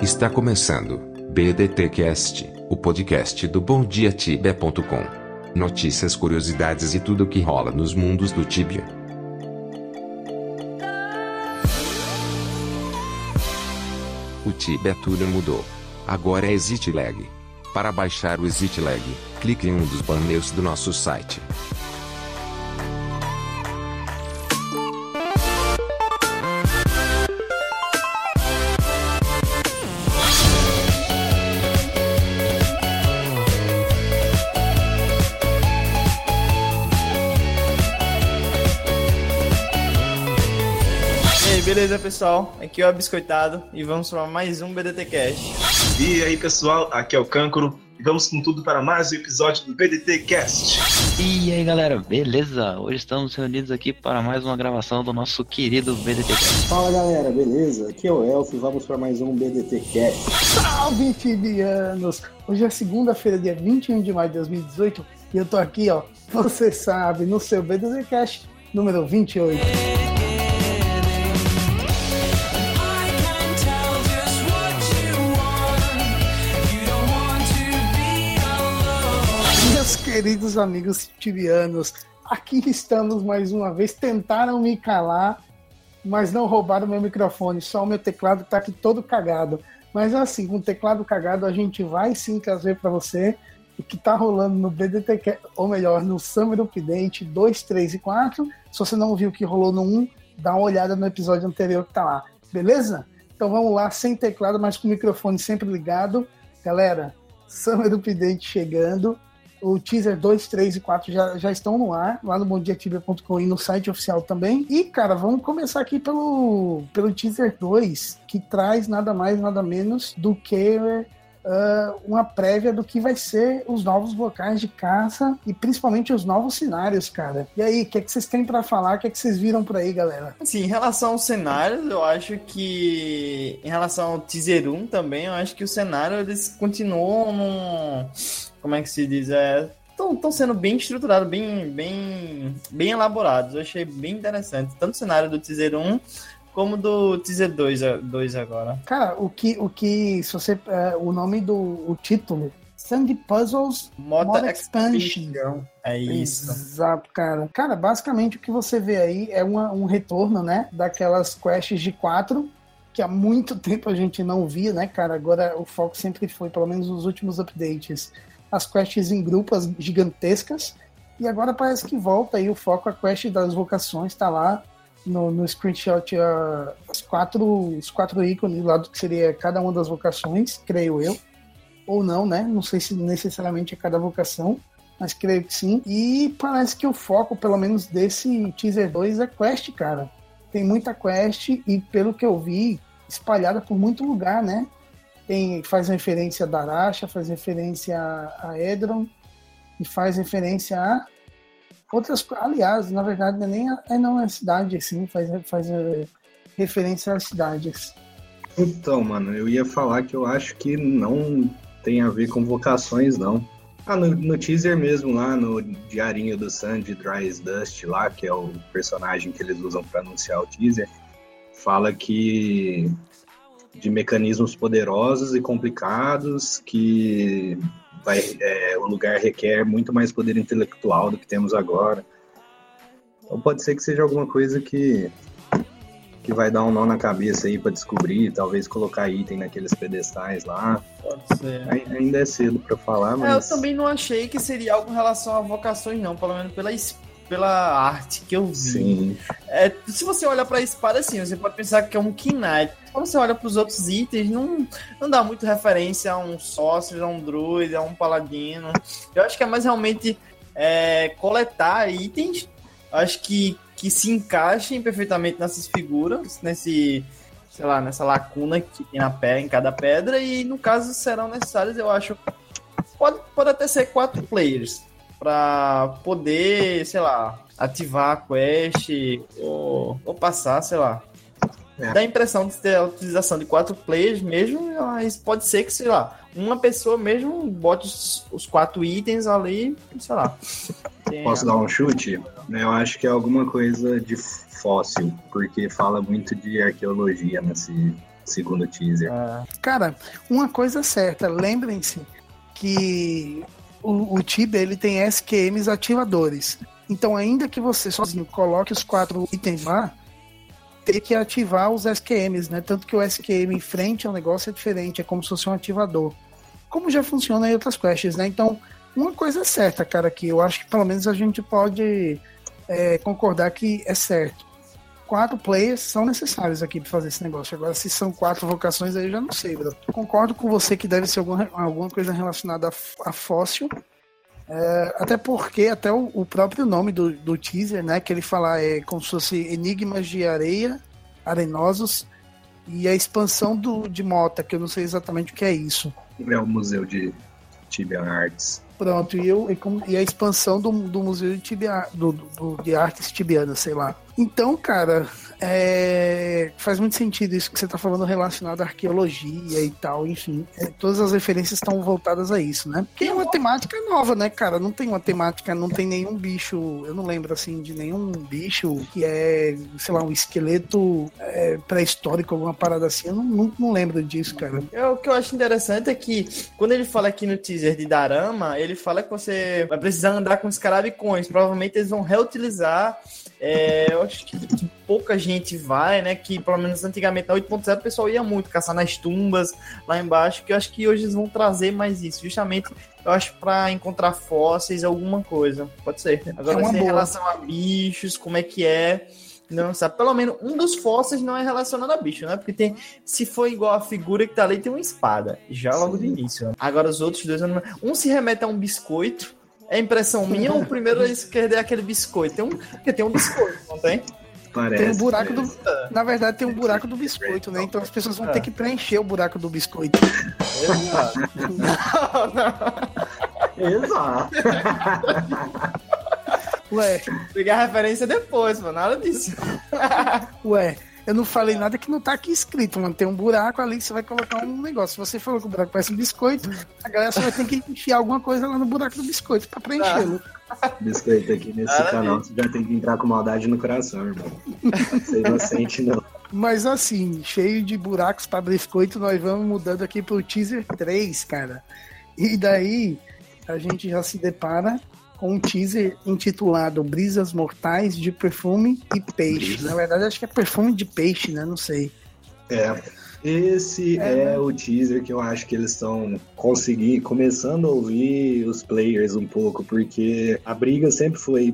Está começando BDTcast, o podcast do BomDiaTibia.com. Notícias, curiosidades e tudo o que rola nos mundos do Tibia. O Tibia tudo mudou. Agora é ExitLag. Para baixar o ExitLag, clique em um dos banners do nosso site. E aí, beleza, pessoal? Aqui é o Biscoitado e vamos para mais um BDT Cast. E aí, pessoal, aqui é o Cancro e vamos com tudo para mais um episódio do BDT Cast. E aí galera, beleza? Hoje estamos reunidos aqui para mais uma gravação do nosso querido BDT Cast. Fala galera, beleza? Aqui é o Elf e vamos para mais um BDT Cast. Salve, tibianos! Hoje é segunda-feira, dia 21 de maio de 2018 e eu tô aqui, ó, você sabe, no seu BDT Cast número 28. Queridos amigos tibianos, aqui estamos mais uma vez. Tentaram me calar, mas não roubaram meu microfone. Só o meu teclado tá aqui todo cagado. Mas assim, com o teclado cagado, a gente vai sim trazer para você o que tá rolando no BDT, ou melhor, no Summer Update 2, 3 e 4. Se você não viu o que rolou no 1, dá uma olhada no episódio anterior que tá lá. Beleza? Então vamos lá, sem teclado, mas com o microfone sempre ligado. Galera, Summer Update chegando. O teaser 2, 3 e 4 já, já estão no ar, lá no bondiatibia.com e no site oficial também. E, cara, vamos começar aqui pelo, pelo teaser 2, que traz nada mais, nada menos do que ah, uma prévia do que vai ser os novos locais de caça e principalmente os novos cenários, cara. E aí, o que, é que vocês têm pra falar? O que, é que vocês viram por aí, galera? Assim, em relação ao cenário, eu acho que. Em relação ao Teaser 1 também, eu acho que o cenário eles continuam num. Como é que se diz? É. Estão sendo bem estruturados, bem, bem, bem elaborados. Eu achei bem interessante. Tanto o cenário do Teaser 1 como do Teaser 2, a- 2 agora. Cara, o que, o que, se você, é, o nome do o título, Sandy Puzzles Moda, Moda Expansion. Expansion. É isso. Exato, cara. Cara, basicamente o que você vê aí é uma- um retorno, né? Daquelas quests de quatro, que há muito tempo a gente não via, né, cara? Agora o foco sempre foi, pelo menos nos últimos updates, as quests em grupos gigantescas. E agora parece que volta aí o foco, a quest das vocações tá lá no, no screenshot as quatro, os quatro ícones lá do que seria cada uma das vocações, creio eu. Ou não, né? Não sei se necessariamente é cada vocação mas creio que sim. E parece que o foco, pelo menos desse teaser 2, é quest, cara. Tem muita quest e, pelo que eu vi, espalhada por muito lugar, né? Tem, faz referência a Daracha, faz referência a, a Edron e faz referência a outras. Aliás, na verdade, é nem é não é cidade, assim, faz, faz eh, referência às cidades. Então, mano, eu ia falar que eu acho que não tem a ver com vocações, não. Ah, no, no teaser mesmo, lá no diarinho do Sandy Dries Dust, lá, que é o personagem que eles usam para anunciar o teaser, fala que de mecanismos poderosos e complicados que vai, é, o lugar requer muito mais poder intelectual do que temos agora. Então pode ser que seja alguma coisa que que vai dar um nó na cabeça aí para descobrir, talvez colocar item naqueles pedestais lá. Pode ser. Ai- Ainda é cedo para falar, É, eu mas também não achei que seria algo em relação a vocações, não. Pelo menos pela, es- pela arte que eu vi. sim, É, se você olha pra espada, assim, você pode pensar que é um Knight. Quando você olha pros outros itens, não, não dá muito referência a um sócio, a um druid, a um paladino. Eu acho que é mais realmente é, coletar itens. Acho que, que se encaixem perfeitamente nessas figuras, nesse, sei lá, nessa lacuna que tem na pedra, em cada pedra. E no caso serão necessários, eu acho. Pode, pode até ser quatro players para poder, sei lá, ativar a quest ou, ou passar, sei lá. É. Dá a impressão de ter a utilização de quatro players mesmo, mas pode ser que, sei lá, uma pessoa mesmo bote os, os quatro itens ali, sei lá. Posso dar um chute? Eu acho que é alguma coisa de fóssil, porque fala muito de arqueologia nesse segundo teaser. Cara, uma coisa certa, lembrem-se que o, o Tibia ele tem SQMs ativadores. Então, ainda que você sozinho coloque os quatro itens lá, tem que ativar os SQMs, né? Tanto que o SQM em frente ao negócio é diferente, é como se fosse um ativador. Como já funciona em outras quests, né? Então, uma coisa é certa, cara, que eu acho que pelo menos a gente pode é, concordar que é certo. Quatro players são necessários aqui para fazer esse negócio. Agora, se são quatro vocações, aí eu já não sei, bro. Concordo com você que deve ser alguma, alguma coisa relacionada a, a fóssil. É, até porque, até o, o, próprio nome do, do teaser, né? Que ele fala é como se fosse Enigmas de Areia, Arenosos, e a expansão do, de Mota, que eu não sei exatamente o que é isso. É o Museu de Tibia Arts. Pronto, e, eu, e, a expansão do, do Museu de, Tibia, do, do, de Artes Tibianas, sei lá. Então, cara, é, faz muito sentido isso que você está falando relacionado à arqueologia e tal, enfim. É, todas as referências estão voltadas a isso, né? Porque é uma temática nova, né, cara? Não tem uma temática, não tem nenhum bicho, eu não lembro assim de nenhum bicho que é, sei lá, um esqueleto é, pré-histórico, alguma parada assim. Eu não, não, não lembro disso, cara. É, o que eu acho interessante é que quando ele fala aqui no teaser de Darama, ele fala que você vai precisar andar com os. Provavelmente eles vão reutilizar é, eu acho que, que, pouca gente vai, né? Que pelo menos antigamente na 8.0 o pessoal ia muito caçar nas tumbas lá embaixo, que eu acho que hoje eles vão trazer mais isso, justamente eu acho para encontrar fósseis, alguma coisa. Pode ser. Agora, é em relação a bichos, como é que é? Não sabe. Pelo menos um dos fósseis não é relacionado a bicho, né? Porque tem. Se for igual a figura que tá ali, tem uma espada. Já logo Sim. de início. Né? Agora os outros dois. Um se remete a um biscoito é impressão minha ou primeiro eles querem aquele biscoito? Tem um, porque tem um biscoito, não tem? Parece. Tem um buraco do. Na verdade, tem um buraco do biscoito, né? Então as pessoas vão ter que preencher o buraco do biscoito. Exato. não, não. Exato. Ué. Pegar a referência depois, mano. Nada disso. Ué. Eu não falei nada que não tá aqui escrito, mano. Tem um buraco ali que você vai colocar um negócio. Se você falou que o buraco parece um biscoito, a galera só vai ter que enfiar alguma coisa lá no buraco do biscoito pra preenchê-lo. Biscoito aqui nesse canal, você já tem que entrar com maldade no coração, irmão. Não ser inocente, não. Mas assim, cheio de buracos para biscoito, nós vamos mudando aqui pro teaser 3, cara. E daí a gente já se depara com um teaser intitulado Brisas Mortais de Perfume e Peixe. Brisa. Na verdade, acho que é perfume de peixe, né? Não sei. É. Esse é, é né? o teaser que eu acho que eles estão conseguindo, começando a ouvir os players um pouco, porque a briga sempre foi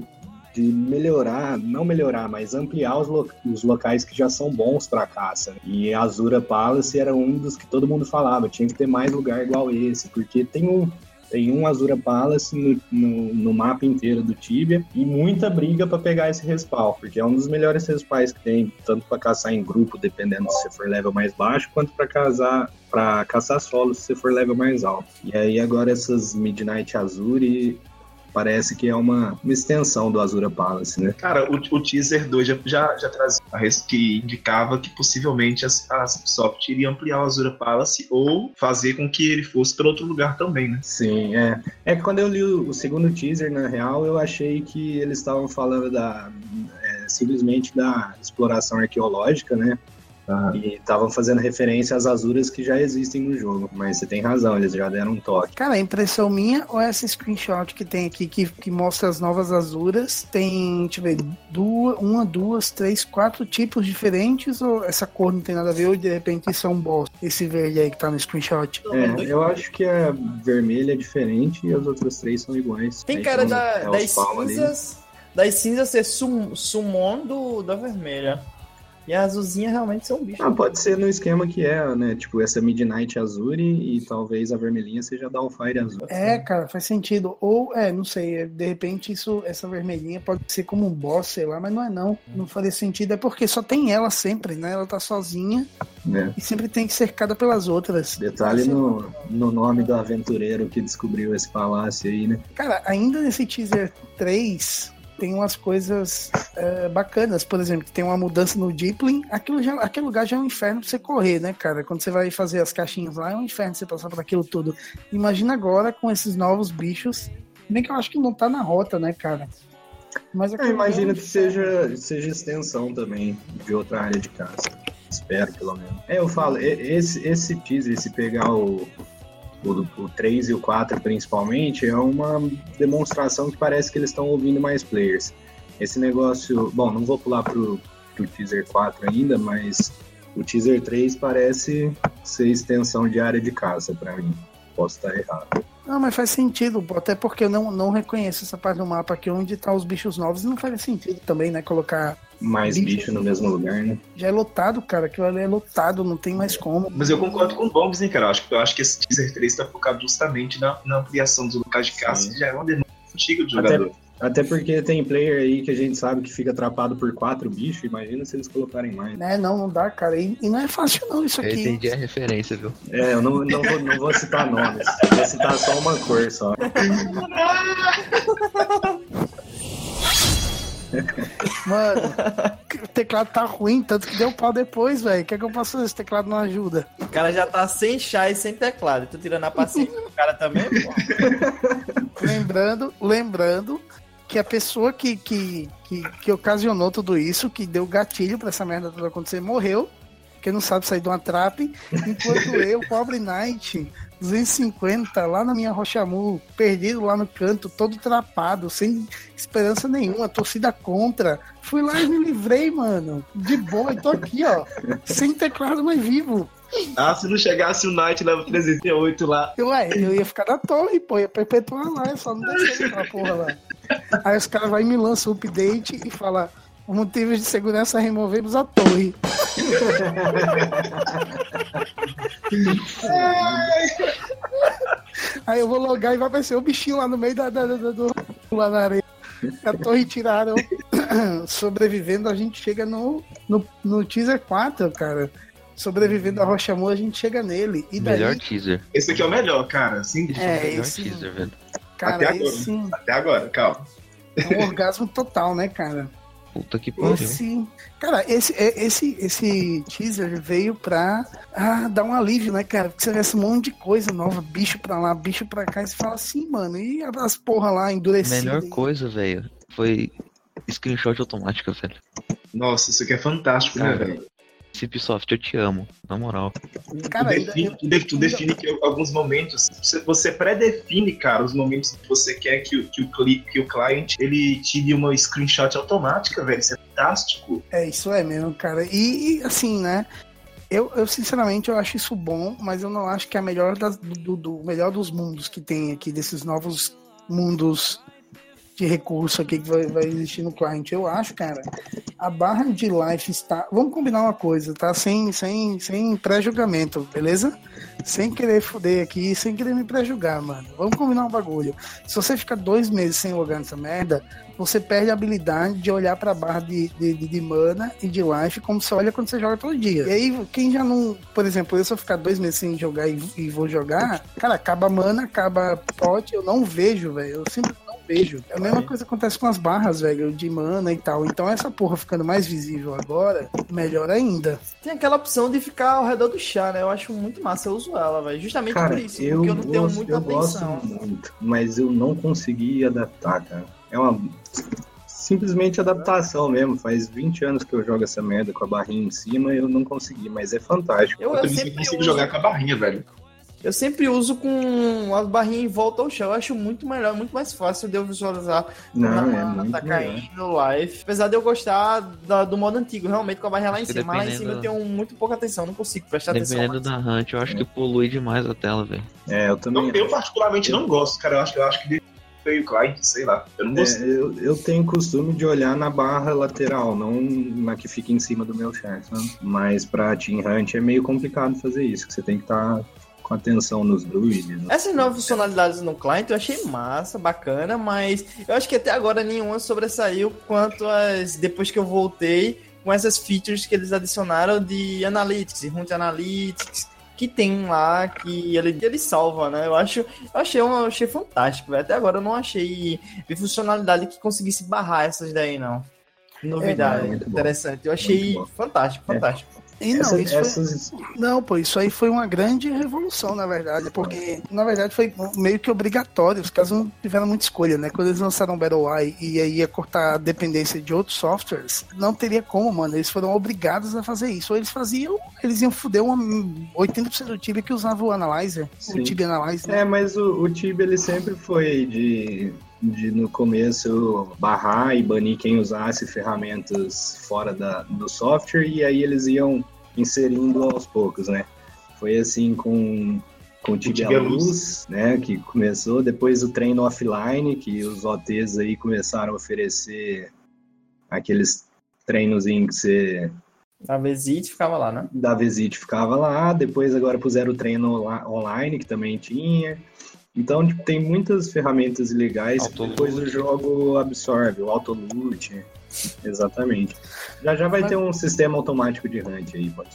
de melhorar, não melhorar, mas ampliar os, lo os locais que já são bons para caça. E Azura Palace era um dos que todo mundo falava, tinha que ter mais lugar igual esse, porque tem um tem um Azura Palace no, no, no mapa inteiro do Tibia e muita briga para pegar esse respawn, porque é um dos melhores respawns que tem, tanto para caçar em grupo, dependendo se você for level mais baixo, quanto para casar para caçar solo se você for level mais alto. E aí agora essas Midnight Azure parece que é uma, uma extensão do Azura Palace, né? Cara, o, o teaser 2 já, já, já trazia que indicava que possivelmente a, a Ubisoft iria ampliar o Azura Palace ou fazer com que ele fosse para outro lugar também, né? Sim, é. É que quando eu li o, o segundo teaser, na real, eu achei que eles estavam falando da é, simplesmente da exploração arqueológica, né? Uhum. E estavam fazendo referência às azuras que já existem no jogo. Mas você tem razão, eles já deram um toque. Cara, a impressão minha ou essa screenshot que tem aqui que, que mostra as novas azuras tem, deixa eu ver, duas, uma, duas, três, quatro tipos diferentes ou essa cor não tem nada a ver ou de repente isso é um boss? Esse verde aí que tá no screenshot. É, eu acho que a vermelha é diferente e as outras três são iguais. Tem cara da, é das cinzas. Ali. Das cinzas ser sum, summon do, da vermelha. E a azulzinha realmente são bichos. Ah, pode ser no esquema que é, né? Tipo, essa Midnight Azure e talvez a vermelhinha seja Downfire Azul. É, cara, faz sentido. Ou, é, não sei, de repente isso, essa vermelhinha pode ser como um boss, sei lá, mas não é não. Não faria sentido, é porque só tem ela sempre, né? Ela tá sozinha é. e sempre tem que ser cercada pelas outras. Detalhe no, no nome do aventureiro que descobriu esse palácio aí, né? Cara, ainda nesse teaser 3, tem umas coisas é, bacanas. Por exemplo, tem uma mudança no Deepling. Aquilo já, aquele lugar já é um inferno pra você correr, né, cara? Quando você vai fazer as caixinhas lá, é um inferno você passar por aquilo tudo. Imagina agora com esses novos bichos. Bem que eu acho que não tá na rota, né, cara? Mas eu imagino que seja, seja extensão também de outra área de caça. Espero, pelo menos. É, eu falo, esse, esse teaser, se pegar o, o, o 3 e o 4 principalmente, é uma demonstração que parece que eles estão ouvindo mais players. Esse negócio. Bom, não vou pular pro, pro teaser 4 ainda, mas o teaser 3 parece ser extensão de área de caça pra mim. Posso estar errado. Não, mas faz sentido, até porque eu não, não reconheço essa parte do mapa aqui onde tá os bichos novos. Não faz sentido também, né? Colocar. Mais Bicho. bicho no mesmo lugar, né? Já é lotado, cara. Aquilo ali é lotado, não tem mais como. Mas eu concordo com o Bombs, hein, cara. Eu acho, eu acho que esse teaser 3 tá focado justamente na, na ampliação dos locais de caça, que já é uma demanda antiga do Até- jogador. Até porque tem player aí que a gente sabe que fica atrapado por quatro bichos. Imagina se eles colocarem mais. Né? Não, não dá, cara. E, e não é fácil, não, isso Eu aqui. entendi a referência, viu? É, eu não, não, vou, não vou citar nomes. Vou citar só uma cor só. Mano, o teclado tá ruim, tanto que deu pau depois, velho. O que é que eu posso fazer? Esse teclado não ajuda. O cara já tá sem chá e sem teclado. Tô tirando a paciência do cara também, pô. Lembrando, lembrando que a pessoa que, que, que, que ocasionou tudo isso, que deu gatilho pra essa merda toda acontecer, morreu. Porque não sabe sair de uma trap. Enquanto eu, pobre Knight, 250, lá na minha Rochamu, perdido lá no canto, todo trapado, sem esperança nenhuma, torcida contra. Fui lá e me livrei, mano. De boa, e tô aqui, ó. Sem teclado, mas vivo. Ah, se não chegasse o Knight level 308 lá. Eu, ué, eu ia ficar na torre, pô, ia perpetuar lá, eu só não descer aquela porra lá. Aí os caras vão e me lançam o update e falam, por motivos de segurança removemos a torre. Aí eu vou logar e vai aparecer o bichinho lá no meio da, da, da- do, lá na areia. A torre tiraram. Sobrevivendo, a gente chega no, no, no teaser 4, cara. Sobrevivendo a Rocha a gente chega nele. E daí, Melhor teaser. Esse aqui é o melhor, cara. Esse É, é, o melhor esse- teaser, velho. cara, até agora. esse até agora, calma. é um orgasmo total, né, cara? Puta que pariu. Esse, cara, esse, é- esse, esse teaser veio pra ah, dar um alívio, né, cara? Porque você vê esse monte de coisa nova, bicho pra lá, bicho pra cá, e você fala assim, mano, e as porra lá endurecidas? Melhor coisa, velho, foi screenshot automática, velho. Nossa, isso aqui é fantástico, né, Cara, velho? Cipsoft, eu te amo, na moral. Cara, tu define, tu de- tu define que alguns momentos, você- pré-define, cara, os momentos que você quer que, o- que, o, que o client ele tire uma screenshot automática, velho. Isso é fantástico. É, isso é mesmo, cara. E, e, assim, né? Eu, eu, sinceramente, eu acho isso bom, mas eu não acho que é a melhor das, do, do- o melhor dos mundos que tem aqui, desses novos mundos de recurso aqui que vai, vai existir no client. Eu acho, cara, a barra de life está. Vamos combinar uma coisa, tá? Sem, sem, sem pré-julgamento, beleza? Sem querer foder aqui, sem querer me pré-julgar, mano. Vamos combinar um bagulho. Se você ficar dois meses sem logar nessa merda, você perde a habilidade de olhar pra barra de, de, de, de mana e de life como você olha quando você joga todo dia. E aí, quem já não. Por exemplo, eu se eu ficar dois meses sem jogar e, e vou jogar, cara, acaba mana, acaba pote, eu não vejo, velho. Eu simplesmente vejo. É a mesma coisa que acontece com as barras, velho, de mana e tal. Então, essa porra ficando mais visível agora, melhor ainda. Tem aquela opção de ficar ao redor do chá, né? Eu acho muito massa, eu uso ela, velho. Justamente Cara, por isso, eu, porque eu não tenho gosto, muita eu gosto atenção. muito, mas eu não consegui adaptar, cara. É uma simplesmente adaptação mesmo. Faz 20 anos que eu jogo essa merda com a barrinha em cima e eu não consegui, mas é fantástico. Eu, Eu, eu sempre consigo uso, jogar com a barrinha, velho. Eu sempre uso com as barrinhas em volta ao chão. Eu acho muito melhor, muito mais fácil de eu visualizar Não, quando a é mana muito tá melhor. caindo live. Apesar de eu gostar da- do modo antigo, realmente, com a barrinha lá em cima. Mas lá em cima eu dependendo- tenho muito pouca atenção, não consigo prestar atenção. Dependendo da hunt, eu acho que polui demais a tela, velho. É, eu também. Eu, eu particularmente não gosto, cara. Eu acho, eu acho que veio o client, sei lá. Eu não É, eu, eu tenho costume de olhar na barra lateral, não na que fica em cima do meu char, sabe? Mas pra Team Hunt é meio complicado fazer isso, que você tem que estar com atenção nos druids. Essas novas funcionalidades no client eu achei massa, bacana, mas eu acho que até agora nenhuma sobressaiu quanto as depois que eu voltei com essas features que eles adicionaram de Analytics, Hunt Analytics, que tem lá que ele, ele salva, né? Eu acho, eu achei, um, eu achei fantástico, velho. Até agora eu não achei vi funcionalidade que conseguisse barrar essas daí, não. Novidade, É, bom. interessante. Eu achei bom. fantástico, É. E não, Essa- isso foi- essas- Não, pô, isso aí foi uma grande revolução, na verdade, porque, na verdade, foi meio que obrigatório, os caras não tiveram muita escolha, né? Quando eles lançaram o Battle Eye e aí ia cortar a dependência de outros softwares, não teria como, mano, eles foram obrigados a fazer isso, ou eles faziam, eles iam foder uma, 80% do Tibia que usava o Analyzer, Sim. o Tibia Analyzer, né? É, mas o, o Tibia ele sempre foi de, de no começo barrar e banir quem usasse ferramentas fora da, do software e aí eles iam inserindo aos poucos, né? Foi assim com com o Tibia, Tibia Luz, Luz. né, que começou, depois o treino offline, que os OTs aí começaram a oferecer aqueles treinos em que você A Visit ficava lá, né? da Visit ficava lá, depois agora puseram o treino online, que também tinha. Então, tipo, tem muitas ferramentas legais que depois o jogo absorve, o autoloot, exatamente. Já já vai Mas- ter um sistema automático de hunt aí, pode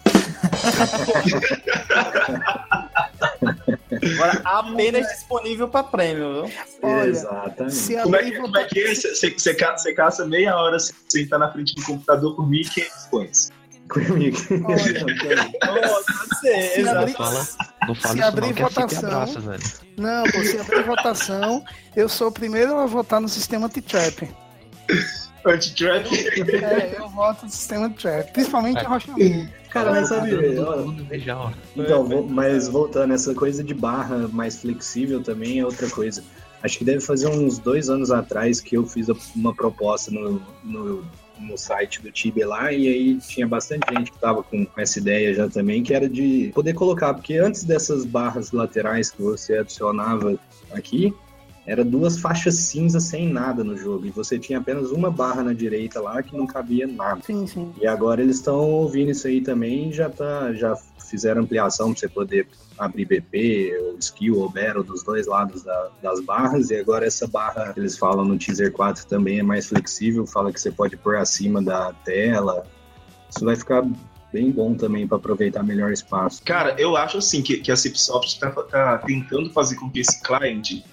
Agora, apenas disponível para prêmio, viu? Olha, Exatamente. Como é, como é que é? Você- Você você caça meia hora sem sentar na frente do computador por 1.500 coins. Comigo. Exato. abrir- Fala, não fala Se isso abrir não, é que votação- abraça, velho. Não, pô, se abrir votação, eu sou o primeiro a votar no sistema T-Trap. Anti-trap. É, eu voto no sistema T-Trap, principalmente a Rocha. Cara, mas sabe, mundo beijão. Então, vou- mas voltando, essa coisa de barra mais flexível também é outra coisa. Acho que deve fazer uns dois anos atrás que eu fiz uma proposta no, no, no site do Tibia lá, e aí tinha bastante gente que estava com essa ideia já também, que era de poder colocar, porque antes dessas barras laterais que você adicionava aqui, era duas faixas cinza sem nada no jogo, e você tinha apenas uma barra na direita lá que não cabia nada. Sim, sim. E agora eles estão ouvindo isso aí também, já tá, já fizeram ampliação para você poder abrir BP, ou skill ou battle dos dois lados da- das barras, e agora essa barra que eles falam no teaser 4 também é mais flexível, fala que você pode pôr acima da tela. Isso vai ficar bem bom também para aproveitar melhor espaço. Cara, eu acho assim que, que a Cipsoft tá, tá tentando fazer com que esse client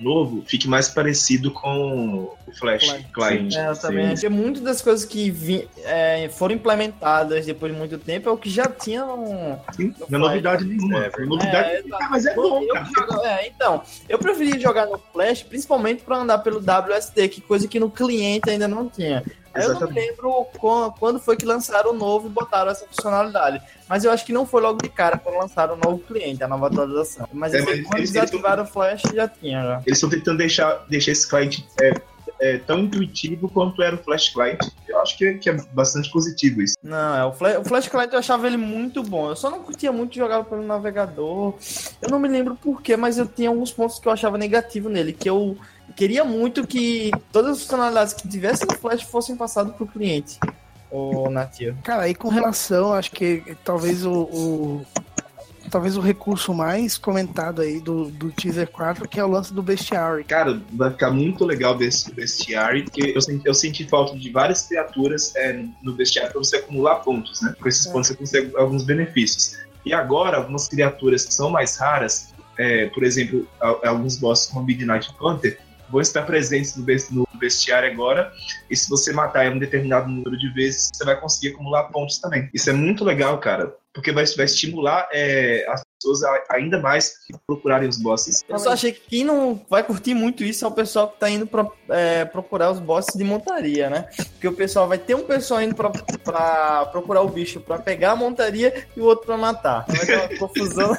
novo fique mais parecido com o Flash Flash. client. É, eu também muitas das coisas que vi- é, foram implementadas depois de muito tempo é o que já tinham. Sim, no Não é novidade nenhuma. É, é novidade É, nenhuma, mas é bom, Eu cara. jogo- é, então, eu preferi jogar no Flash, principalmente para andar pelo WSD, que coisa que no cliente ainda não tinha. Aí Eu não me Exatamente. lembro quan- quando foi que lançaram o novo e botaram essa funcionalidade. Mas eu acho que não foi logo de cara quando lançaram o novo cliente, a nova atualização. Mas É, assim, mas quando eles- desativaram o Flash, já tinha. Já. Eles estão tentando deixar, deixar esse cliente é, é, tão intuitivo quanto era o Flash Client. Eu acho que, é- que é bastante positivo isso. Não, é, o Flash, o Flash Client eu achava ele muito bom. Eu só não curtia muito jogar pelo navegador. Eu não me lembro porquê, mas eu tinha alguns pontos que eu achava negativo nele. Que eu queria muito que todas as funcionalidades que tivessem no Flash fossem passadas pro cliente. O nativo. Cara, aí com relação, acho que talvez o, o- talvez o recurso mais comentado aí do, do Teaser 4, que é o lance do Bestiary. Cara, vai ficar muito legal desse bestiário, porque eu senti, eu senti falta de várias criaturas é, no bestiário para você acumular pontos, né? Com esses É. pontos você consegue alguns benefícios. E agora, algumas criaturas que são mais raras, é, por exemplo, a- alguns bosses como Midnight Hunter, vão estar presentes no, bestiário agora, e se você matar um determinado número de vezes, você vai conseguir acumular pontos também. Isso é muito legal, cara, porque vai, vai estimular é, as pessoas a, ainda mais procurarem os bosses. Eu só achei que quem não vai curtir muito isso é o pessoal que tá indo pra, é, procurar os bosses de montaria, né? Porque o pessoal vai ter um pessoal indo pra, pra procurar o bicho pra pegar a montaria e o outro pra matar. Vai ter uma confusão.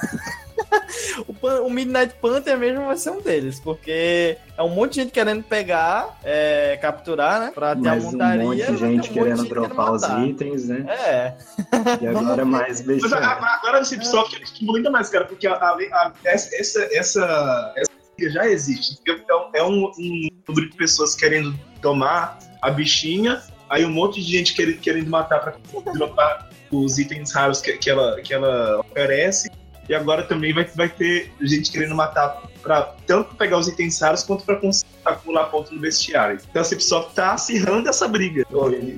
o, Pan- o Midnight Panther mesmo vai ser um deles, porque é um monte de gente querendo pegar, é, capturar, né? Pra ter Mais a um montaria. monte vai de um gente monte de querendo gente dropar os matar. itens, né? É, E agora mais Mas a- bestiário. a- agora o Cipsoft estimula ainda mais, cara, porque a- a- a- essa, essa, essa, já existe. Então, é um, um número de pessoas querendo tomar a bichinha, aí um monte de gente querendo, querendo matar para dropar os itens raros que, que, ela, que ela oferece. E agora também vai, vai ter gente querendo matar para tanto pegar os itens raros quanto para acumular ponto no vestiário. Então a Cipsoft tá acirrando essa briga.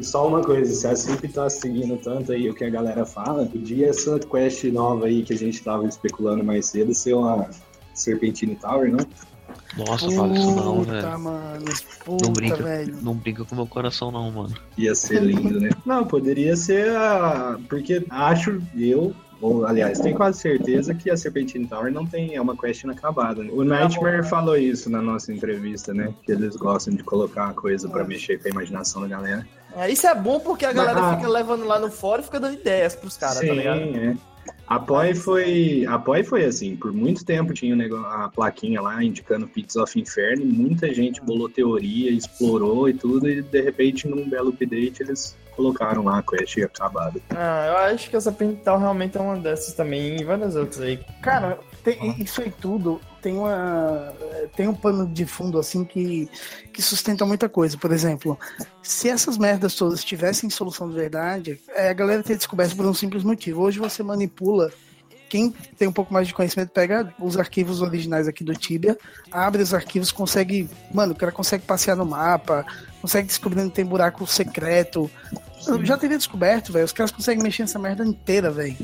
Só uma coisa, se a Cip tá seguindo tanto aí o que a galera fala, podia essa quest nova aí que a gente tava especulando mais cedo ser uma Serpentine Tower, não? Nossa, fala isso não, Puta, velho. mano. Puta, Não brinca, velho. não brinca com meu coração não, mano. Ia ser lindo, né? Não, poderia ser a. Porque acho eu. Ou, aliás, tenho quase certeza que a Serpentine Tower não tem, é uma quest inacabada. Né? O Nightmare falou isso na nossa entrevista, né? Que eles gostam de colocar uma coisa pra mexer com a imaginação da galera. É, isso é bom porque a galera Ah. fica levando lá no fórum e fica dando ideias pros caras, tá Sim, ligado? é. A Poi foi, a Poi foi assim, por muito tempo tinha a plaquinha lá indicando Pits of Inferno, e muita gente bolou teoria, explorou e tudo, e de repente num belo update eles colocaram lá a quest acabada. Ah, eu acho que essa Pental realmente é uma dessas também, e várias outras aí. Cara, tem- isso aí tudo tem uma tem um pano de fundo assim que, que sustenta muita coisa. Por exemplo, se essas merdas todas tivessem solução de verdade, é, a galera teria descoberto por um simples motivo. Hoje você manipula quem tem um pouco mais de conhecimento pega os arquivos originais aqui do Tibia, abre os arquivos, consegue, mano, o cara consegue passear no mapa, consegue descobrir onde tem buraco secreto. Eu já teria descoberto, velho. Os caras conseguem mexer nessa merda inteira, velho.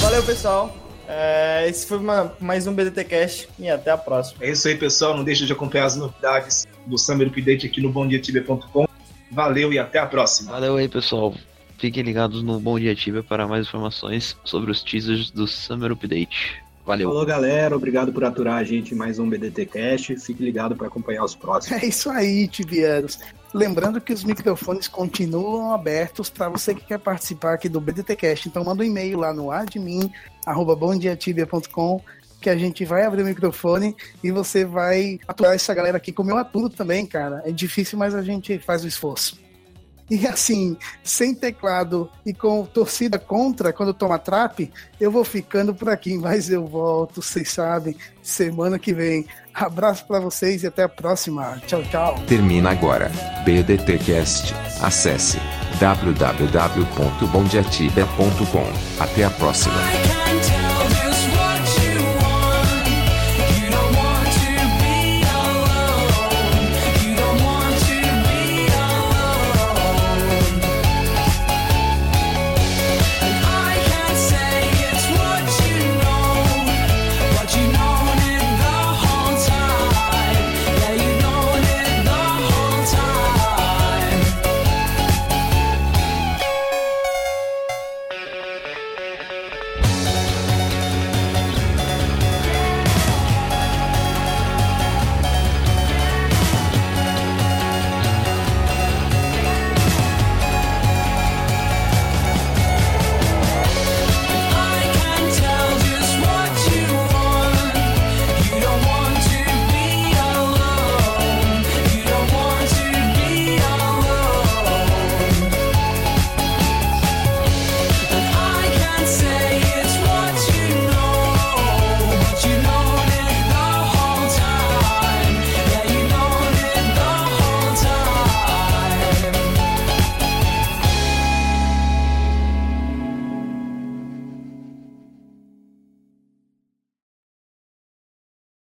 Valeu, pessoal. É, esse foi uma- mais um BDT Cast e até a próxima. É isso aí, pessoal. Não deixe de acompanhar as novidades do Summer Update aqui no BomDiaTibia.com. Valeu e até a próxima. Valeu aí, pessoal. Fiquem ligados no Bom Dia Tibia para mais informações sobre os teasers do Summer Update. Valeu. Falou galera, obrigado por aturar a gente em mais um BDT Cast. Fique ligado para acompanhar os próximos. É isso aí, Tibieros. Lembrando que os microfones continuam abertos para você que quer participar aqui do BDTcast. Então manda um e-mail lá no admin@bomdiatibia.com que a gente vai abrir o microfone e você vai aturar essa galera aqui como eu aturo também, cara. É difícil, mas a gente faz o esforço. E assim, sem teclado e com torcida contra quando toma trap, eu vou ficando por aqui, mas eu volto, vocês sabem, semana que vem. Abraço pra vocês e até a próxima. Tchau, tchau. Termina agora. BDTcast. Acesse www.bondiatibia.com. Até a próxima.